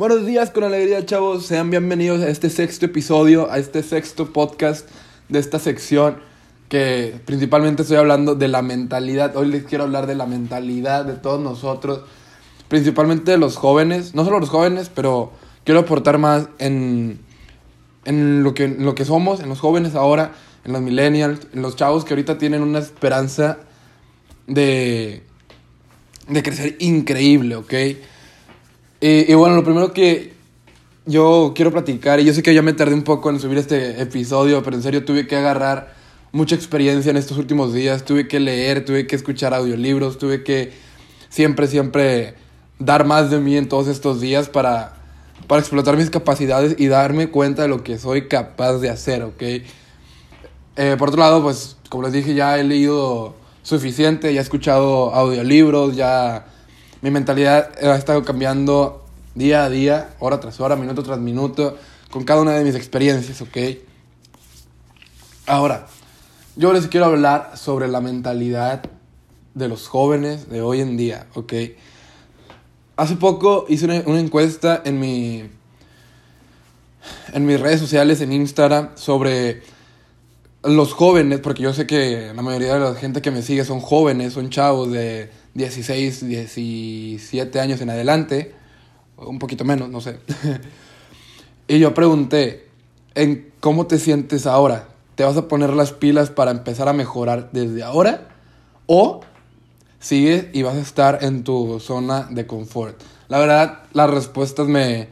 Buenos días con alegría, chavos. Sean bienvenidos a este sexto episodio, a este sexto podcast de esta sección que principalmente estoy hablando de la mentalidad. Hoy les quiero hablar de la mentalidad de todos nosotros, principalmente de los jóvenes, no solo los jóvenes, pero quiero aportar más en, en, lo, que, lo que somos, en los jóvenes ahora, en los millennials, en los chavos que ahorita tienen una esperanza de, de crecer increíble, ¿ok? Y, bueno, lo primero que yo quiero platicar, y yo sé que ya me tardé un poco en subir este episodio, pero en serio tuve que agarrar mucha experiencia en estos últimos días, tuve que leer, tuve que escuchar audiolibros, tuve que siempre, siempre dar más de mí en todos estos días para, para explotar mis capacidades y darme cuenta de lo que soy capaz de hacer, ¿ok? Eh, por otro lado, pues como les dije, ya he leído suficiente, ya he escuchado audiolibros, ya mi mentalidad ha estado cambiando día a día, hora tras hora, minuto tras minuto, con cada una de mis experiencias, ¿ok? Ahora, yo les quiero hablar sobre la mentalidad de los jóvenes de hoy en día, ¿ok? Hace poco hice una, una encuesta en mi en mis redes sociales, en Instagram, sobre los jóvenes, porque yo sé que la mayoría de la gente que me sigue son jóvenes, son chavos de 16, 17 años en adelante, un poquito menos, no sé. y yo pregunté, ¿en cómo te sientes ahora? ¿Te vas a poner las pilas para empezar a mejorar desde ahora? ¿O sigues y vas a estar en tu zona de confort? La verdad, las respuestas me,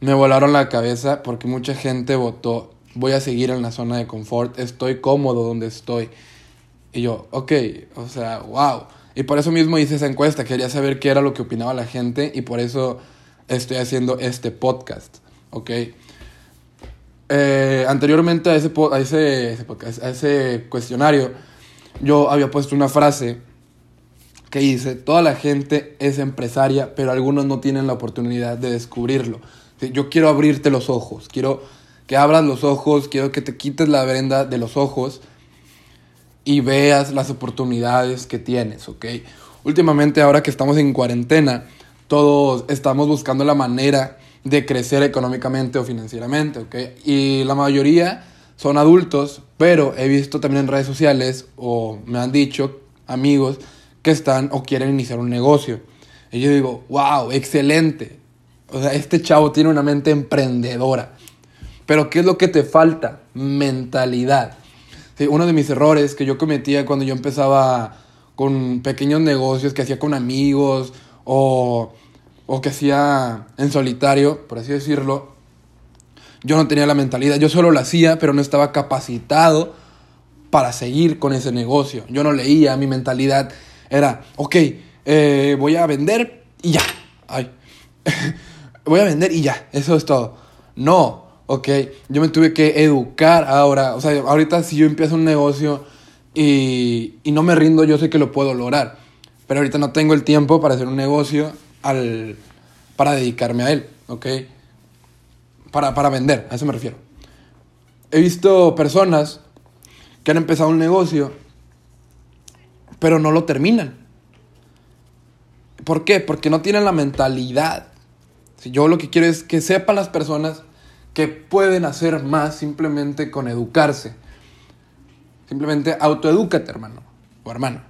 me volaron la cabeza porque mucha gente votó, voy a seguir en la zona de confort, estoy cómodo donde estoy. Y yo, ok, o sea, wow. Y por eso mismo hice esa encuesta, quería saber qué era lo que opinaba la gente y por eso estoy haciendo este podcast. Eh, anteriormente a ese, a, a ese cuestionario, yo había puesto una frase que dice, toda la gente es empresaria, pero algunos no tienen la oportunidad de descubrirlo. Yo quiero abrirte los ojos, quiero que abras los ojos, quiero que te quites la venda de los ojos y veas las oportunidades que tienes, ¿ok? Últimamente, ahora que estamos en cuarentena, todos estamos buscando la manera de crecer económicamente o financieramente, ¿ok? Y la mayoría son adultos, pero he visto también en redes sociales o me han dicho amigos que están o quieren iniciar un negocio. Y yo digo, wow, excelente. O sea, este chavo tiene una mente emprendedora. Pero ¿qué es lo que te falta? Mentalidad. Uno de mis errores que yo cometía cuando yo empezaba con pequeños negocios que hacía con amigos o, o que hacía en solitario, por así decirlo, yo no tenía la mentalidad. Yo solo lo hacía, pero no estaba capacitado para seguir con ese negocio. Yo no leía, mi mentalidad era, ok, eh, voy a vender y ya. Ay. voy a vender y ya, eso es todo. No, ok, yo me tuve que educar ahora. O sea, ahorita si yo empiezo un negocio y, y no me rindo, yo sé que lo puedo lograr. Pero ahorita no tengo el tiempo para hacer un negocio al, para dedicarme a él, ok. Para, para vender, a eso me refiero. He visto personas que han empezado un negocio, pero no lo terminan. ¿Por qué? Porque no tienen la mentalidad. Si yo lo que quiero es que sepan las personas que pueden hacer más simplemente con educarse. Simplemente autoedúcate, hermano o hermana.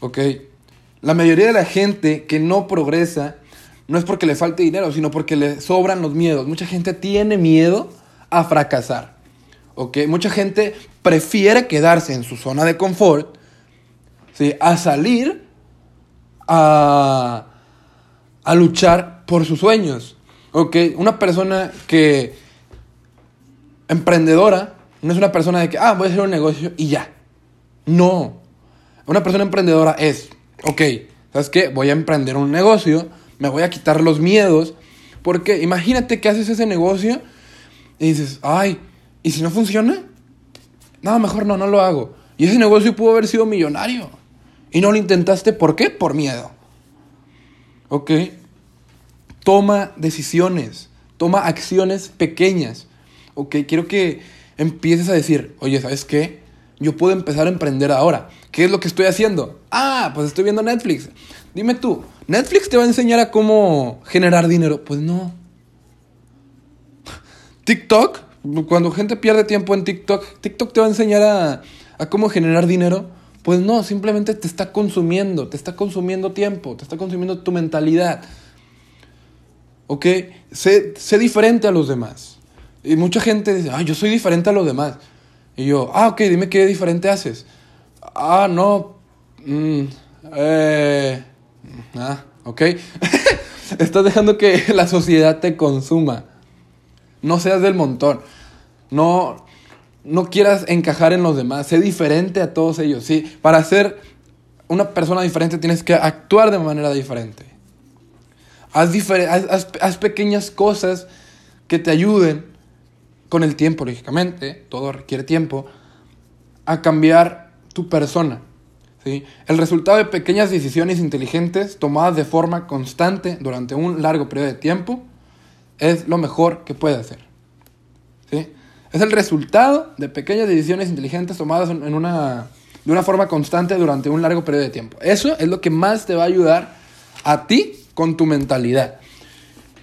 ¿Ok? La mayoría de la gente que no progresa no es porque le falte dinero, sino porque le sobran los miedos. Mucha gente tiene miedo a fracasar. ¿Ok? Mucha gente prefiere quedarse en su zona de confort ¿sí? a salir a, a luchar por sus sueños. ¿Ok? Una persona que emprendedora no es una persona de que, ah, voy a hacer un negocio y ya. No. Una persona emprendedora es, ok, ¿sabes qué? Voy a emprender un negocio, me voy a quitar los miedos, porque imagínate que haces ese negocio y dices, ay, ¿y si no funciona? No, mejor no, no lo hago. Y ese negocio pudo haber sido millonario. Y no lo intentaste, ¿por qué? Por miedo. ¿Ok? Toma decisiones, toma acciones pequeñas. ¿Ok? Quiero que empieces a decir, oye, ¿sabes qué? Yo puedo empezar a emprender ahora. ¿Qué es lo que estoy haciendo? Ah, pues estoy viendo Netflix. Dime tú, ¿Netflix te va a enseñar a cómo generar dinero? Pues no. TikTok, cuando gente pierde tiempo en TikTok, TikTok te va a enseñar a, a cómo generar dinero. Pues no, simplemente te está consumiendo, te está consumiendo tiempo, te está consumiendo tu mentalidad. ¿Ok? Sé, sé diferente a los demás. Y mucha gente dice, ah, yo soy diferente a los demás. Y yo, ah, ok, dime qué diferente haces. Ah, no. Mm, eh, ah, ok. Estás dejando que la sociedad te consuma. No seas del montón. No, no quieras encajar en los demás. Sé diferente a todos ellos. Sí, para ser una persona diferente tienes que actuar de manera diferente. Haz, haz pequeñas cosas que te ayuden con el tiempo, lógicamente, todo requiere tiempo, a cambiar tu persona. ¿sí? El resultado de pequeñas decisiones inteligentes tomadas de forma constante durante un largo periodo de tiempo es lo mejor que puede hacer. ¿sí? Es el resultado de pequeñas decisiones inteligentes tomadas en una, de una forma constante durante un largo periodo de tiempo. Eso es lo que más te va a ayudar a ti con tu mentalidad.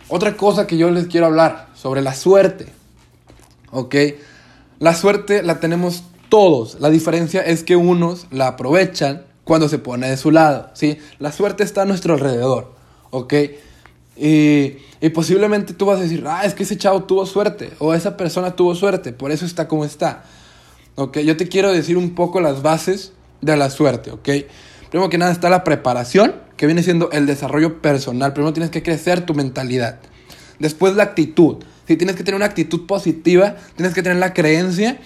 Otra cosa que yo les quiero hablar sobre la suerte. ¿Ok? La suerte la tenemos todos. La diferencia es que unos la aprovechan cuando se pone de su lado. ¿Sí? La suerte está a nuestro alrededor. ¿Ok? Y, y, posiblemente tú vas a decir, ah, es que ese chavo tuvo suerte, o esa persona tuvo suerte, por eso está como está. Ok, yo te quiero decir un poco las bases de la suerte, ok. Primero que nada está la preparación, que viene siendo el desarrollo personal. Primero tienes que crecer tu mentalidad. Después la actitud. Si tienes que tener una actitud positiva, tienes que tener la creencia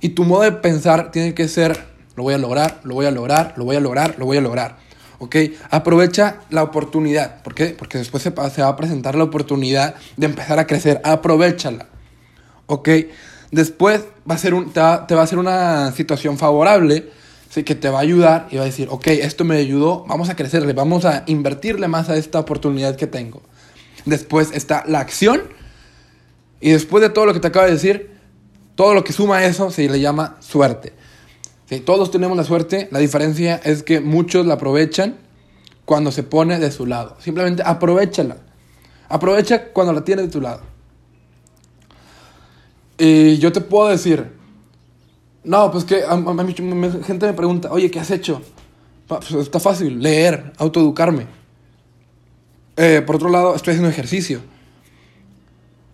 y tu modo de pensar tiene que ser, lo voy a lograr, lo voy a lograr, lo voy a lograr, lo voy a lograr. ¿Ok? Aprovecha la oportunidad. ¿Por qué? Porque después se, va a presentar la oportunidad de empezar a crecer. Aprovechala. ¿Ok? Después va a ser un, te, va, a ser una situación favorable. ¿sí? Que te va a ayudar y va a decir, ok, esto me ayudó, vamos a crecerle, vamos a invertirle más a esta oportunidad que tengo. Después está la acción. Y después de todo lo que te acabo de decir, todo lo que suma a eso se le llama suerte todos tenemos la suerte, la diferencia es que muchos la aprovechan cuando se pone de su lado. Simplemente aprovechala. Aprovecha cuando la tienes de tu lado. Y yo te puedo decir, no, pues que a, gente me pregunta, oye, ¿qué has hecho? Pues está fácil, leer, autoeducarme. Eh, por otro lado, estoy haciendo ejercicio.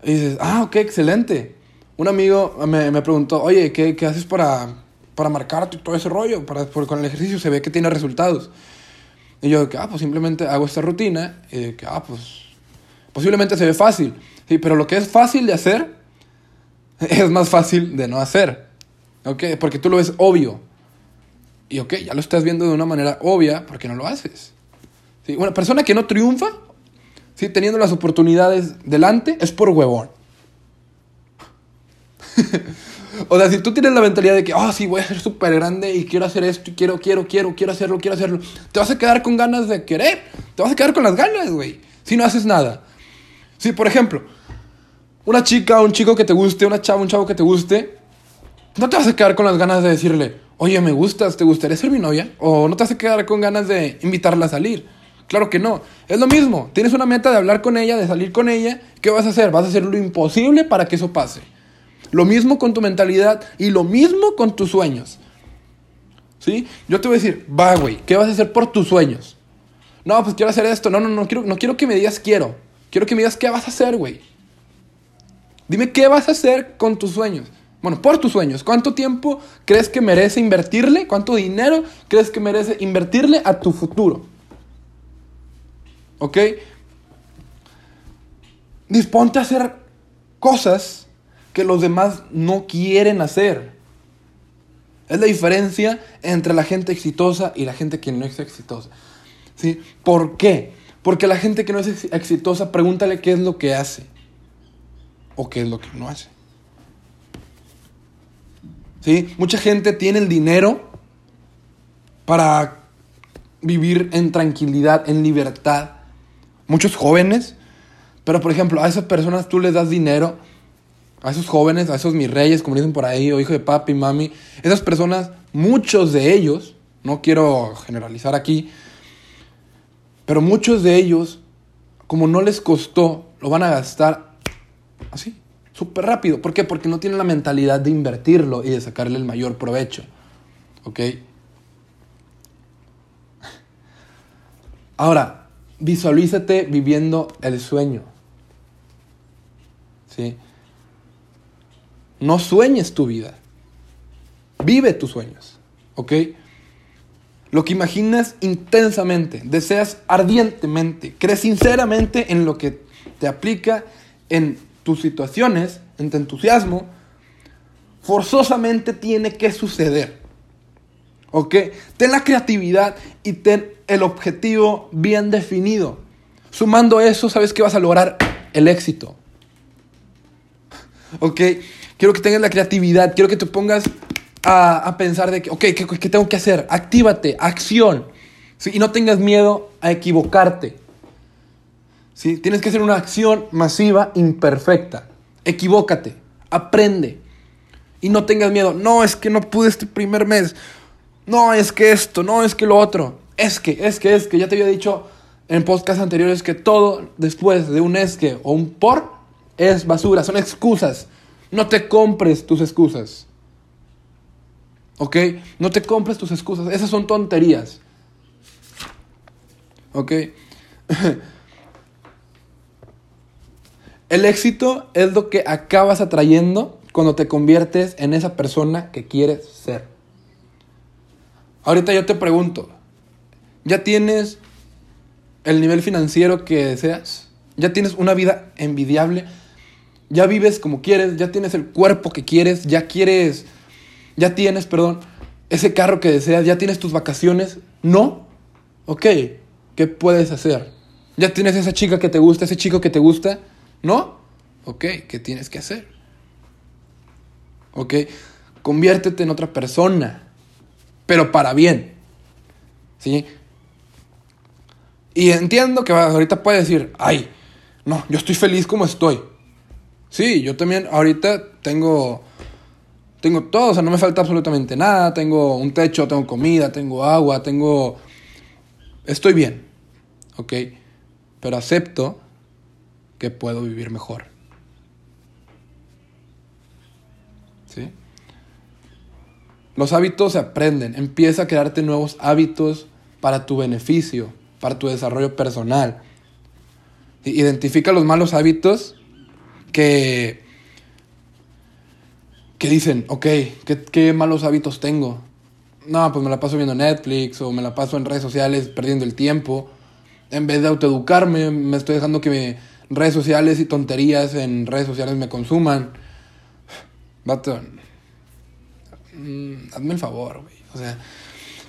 Y dices, ah, ok, excelente. Un amigo me, me preguntó, oye, ¿qué, ¿qué haces para para marcarte todo ese rollo, para, porque con el ejercicio se ve que tiene resultados. Y yo, ah, pues simplemente hago esta rutina, y que, ah, pues posiblemente se ve fácil, sí, pero lo que es fácil de hacer es más fácil de no hacer, ¿ok? Porque tú lo ves obvio. Y, ok, ya lo estás viendo de una manera obvia, porque no lo haces? ¿Sí? Una persona que no triunfa, ¿sí? teniendo las oportunidades delante, es por huevón. O sea, si tú tienes la mentalidad de que, oh, sí, voy a ser súper grande y quiero hacer esto y quiero, quiero, quiero, quiero hacerlo, quiero hacerlo, te vas a quedar con ganas de querer. Te vas a quedar con las ganas, güey. Si no haces nada. Si, por ejemplo, una chica, un chico que te guste, una chava, un chavo que te guste, no te vas a quedar con las ganas de decirle, oye, me gustas, ¿te gustaría ser mi novia? O no te vas a quedar con ganas de invitarla a salir. Claro que no. Es lo mismo. Tienes una meta de hablar con ella, de salir con ella. ¿Qué vas a hacer? Vas a hacer lo imposible para que eso pase. Lo mismo con tu mentalidad y lo mismo con tus sueños. ¿Sí? Yo te voy a decir, va, güey, ¿qué vas a hacer por tus sueños? No, pues quiero hacer esto. No, no, no quiero, no quiero que me digas quiero. Quiero que me digas qué vas a hacer, güey. Dime qué vas a hacer con tus sueños. Bueno, por tus sueños. ¿Cuánto tiempo crees que merece invertirle? ¿Cuánto dinero crees que merece invertirle a tu futuro? ¿Ok? Disponte a hacer cosas que los demás no quieren hacer. Es la diferencia entre la gente exitosa y la gente que no es exitosa. ¿Sí? ¿Por qué? Porque la gente que no es exitosa, pregúntale qué es lo que hace o qué es lo que no hace. ¿Sí? Mucha gente tiene el dinero para vivir en tranquilidad, en libertad. Muchos jóvenes, pero por ejemplo, a esas personas tú les das dinero a esos jóvenes, a esos mis reyes, como dicen por ahí, o hijo de papi, mami, esas personas, muchos de ellos, no quiero generalizar aquí, pero muchos de ellos, como no les costó, lo van a gastar así, súper rápido. ¿Por qué? Porque no tienen la mentalidad de invertirlo y de sacarle el mayor provecho. ¿Ok? Ahora, visualízate viviendo el sueño. ¿Sí? No sueñes tu vida. Vive tus sueños. ¿Ok? Lo que imaginas intensamente, deseas ardientemente, crees sinceramente en lo que te aplica en tus situaciones, en tu entusiasmo, forzosamente tiene que suceder. ¿Ok? Ten la creatividad y ten el objetivo bien definido. Sumando eso, sabes que vas a lograr el éxito. ¿Ok? Quiero que tengas la creatividad, quiero que te pongas a, pensar de que, ok, ¿qué, tengo que hacer? Actívate, acción. Y no tengas miedo a equivocarte. ¿Sí? Tienes que hacer una acción masiva imperfecta. Equivócate, aprende. Y no tengas miedo. No, es que no pude este primer mes. No, es que esto, no, es que lo otro. Es que, es que, es que. Ya te había dicho en podcast anteriores que todo después de un es que o un por es basura, son excusas. No te compres tus excusas. ¿Ok? No te compres tus excusas. Esas son tonterías. ¿Ok? El éxito es lo que acabas atrayendo cuando te conviertes en esa persona que quieres ser. Ahorita yo te pregunto, ¿ya tienes el nivel financiero que deseas? ¿Ya tienes una vida envidiable? ¿Ya vives como quieres? ¿Ya tienes el cuerpo que quieres? ¿Ya quieres ya tienes, perdón, ese carro que deseas, ya tienes tus vacaciones, no, ok, ¿qué puedes hacer? ¿Ya tienes esa chica que te gusta, ese chico que te gusta? ¿No? Ok, ¿qué tienes que hacer? Ok, conviértete en otra persona, pero para bien. ¿Sí? Y entiendo que ahorita puedes decir, ay, no, yo estoy feliz como estoy. Sí, yo también ahorita tengo tengo todo, o sea, no me falta absolutamente nada, tengo un techo, tengo comida, tengo agua, tengo... Estoy bien, ¿ok? Pero acepto que puedo vivir mejor. ¿Sí? Los hábitos se aprenden, empieza a crearte nuevos hábitos para tu beneficio, para tu desarrollo personal. Identifica los malos hábitos que que dicen, ok, ¿qué, malos hábitos tengo? No, pues me la paso viendo Netflix o me la paso en redes sociales perdiendo el tiempo. En vez de autoeducarme, me estoy dejando que redes sociales y tonterías en redes sociales me consuman. Vato, mm, hazme el favor, güey. O sea,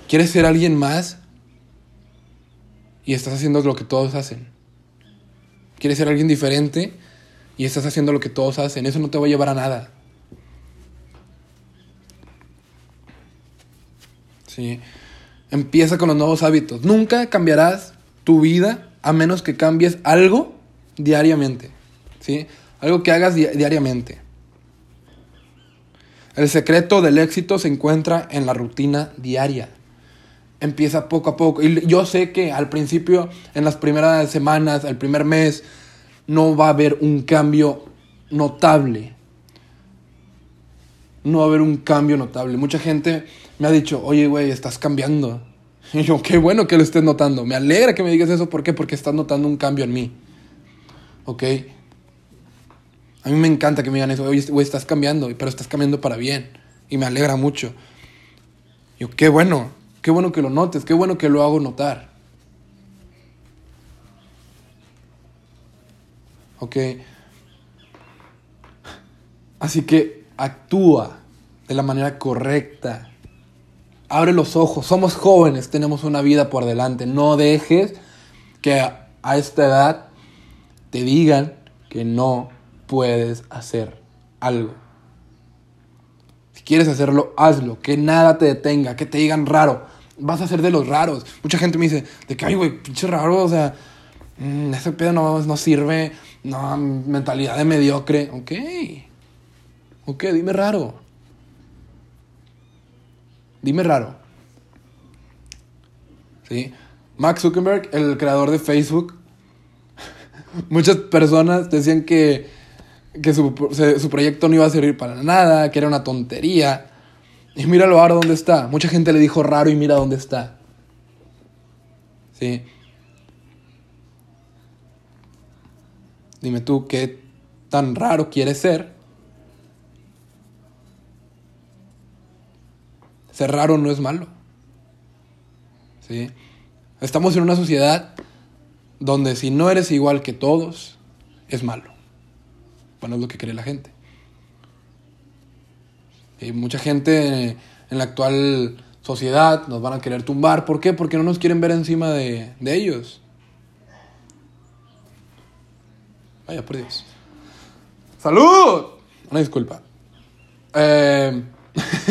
¿quieres ser alguien más? Y estás haciendo lo que todos hacen. ¿Quieres ser alguien diferente? Y estás haciendo lo que todos hacen. Eso no te va a llevar a nada. Empieza con los nuevos hábitos. Nunca cambiarás tu vida a menos que cambies algo diariamente. ¿sí? Algo que hagas diariamente. El secreto del éxito se encuentra en la rutina diaria. Empieza poco a poco. Y yo sé que al principio, en las primeras semanas, el primer mes, no va a haber un cambio notable. No va a haber un cambio notable. Mucha gente me ha dicho, oye, güey, estás cambiando. Y yo, qué bueno que lo estés notando. Me alegra que me digas eso. ¿Por qué? Porque estás notando un cambio en mí. ¿Ok? A mí me encanta que me digan eso. Oye, güey, estás cambiando, pero estás cambiando para bien. Y me alegra mucho. yo, qué bueno. Qué bueno que lo notes. Qué bueno que lo hago notar. ¿Ok? Así que actúa de la manera correcta abre los ojos, somos jóvenes, tenemos una vida por delante. No dejes que a esta edad te digan que no puedes hacer algo. Si quieres hacerlo, hazlo, que nada te detenga, que te digan raro. Vas a ser de los raros. Mucha gente me dice, de que, ay, güey, pinche raro, o sea, mm, ese pedo no, no sirve, no, mentalidad de mediocre. Ok, ok, dime raro. Dime raro. ¿Sí? Mark Zuckerberg, el creador de Facebook, muchas personas decían que, que su, su proyecto no iba a servir para nada, que era una tontería. Y míralo ahora dónde está. Mucha gente le dijo raro y mira dónde está. ¿Sí? Dime tú, ¿qué tan raro quieres ser? Ser raro no es malo. ¿Sí? Estamos en una sociedad donde si no eres igual que todos, es malo. Bueno, es lo que cree la gente. Y mucha gente en la actual sociedad nos van a querer tumbar. ¿Por qué? Porque no nos quieren ver encima de, de ellos. Vaya, por Dios. ¡Salud! Una disculpa. Eh,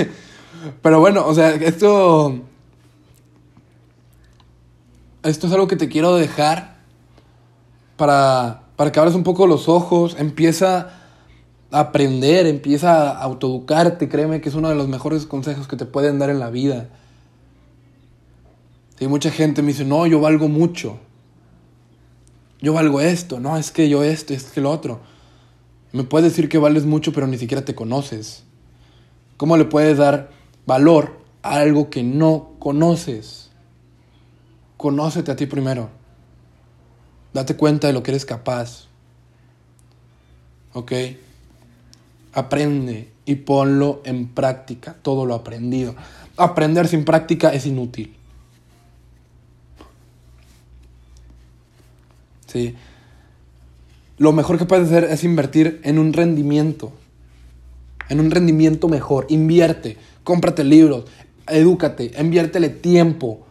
pero bueno, o sea, esto. Esto es algo que te quiero dejar para, para que abras un poco los ojos. Empieza aprender, empieza a autoeducarte. Créeme que es uno de los mejores consejos que te pueden dar en la vida. Y mucha gente me dice, no, yo valgo mucho yo valgo esto, no, es que yo esto, es que lo otro. Me puedes decir que vales mucho, pero ni siquiera te conoces. ¿Cómo le puedes dar valor a algo que no conoces? Conócete a ti primero. Date cuenta de lo que eres capaz. ¿Ok? Aprende y ponlo en práctica, todo lo aprendido. Aprender sin práctica es inútil. Lo mejor que puedes hacer es invertir en un rendimiento. En un rendimiento mejor. Invierte. Cómprate libros. Edúcate. Inviértele tiempo.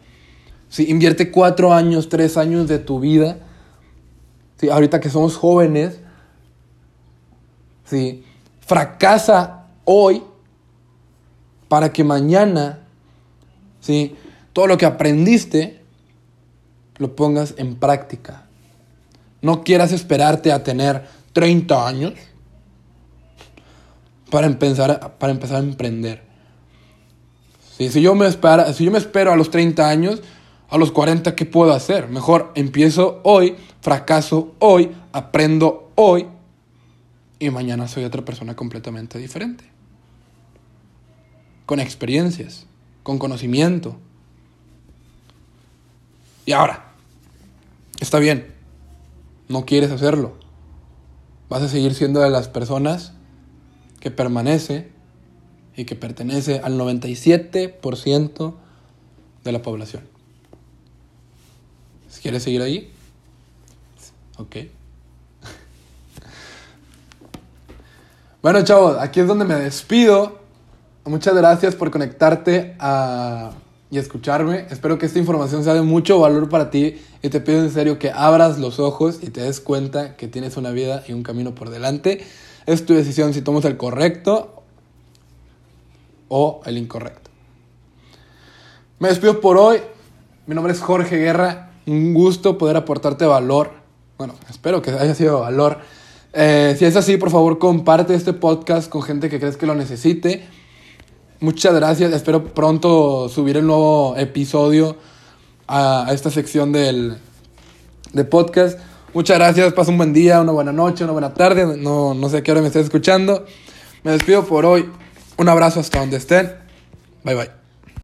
¿sí? Invierte cuatro años, tres años de tu vida. ¿sí? Ahorita que somos jóvenes. ¿sí? Fracasa hoy para que mañana ¿sí? todo lo que aprendiste lo pongas en práctica. No quieras esperarte a tener 30 años para empezar, para empezar a emprender. si, yo me espero, si yo me espero a los 30 años, a los 40, ¿qué puedo hacer? Mejor empiezo hoy, fracaso hoy, aprendo hoy y mañana soy otra persona completamente diferente. Con experiencias, con conocimiento. Y ahora, está bien, no quieres hacerlo. Vas a seguir siendo de las personas que permanece y que pertenece al 97% de la población. Quieres seguir ahí, ok. Bueno, chavos, aquí es donde me despido. Muchas gracias por conectarte a y escucharme. Espero que esta información sea de mucho valor para ti y te pido en serio que abras los ojos y te des cuenta que tienes una vida y un camino por delante. Es tu decisión si tomas el correcto o el incorrecto. Me despido por hoy. Mi nombre es Jorge Guerra. Un gusto poder aportarte valor. Bueno, espero que haya sido valor. Eh, si es así, por favor, comparte este podcast con gente que crees que lo necesite. Muchas gracias. Espero pronto subir el nuevo episodio a, esta sección del de podcast. Muchas gracias. Pasa un buen día, una buena noche, una buena tarde. No, no sé a qué hora me estés escuchando. Me despido por hoy. Un abrazo hasta donde estén. Bye bye.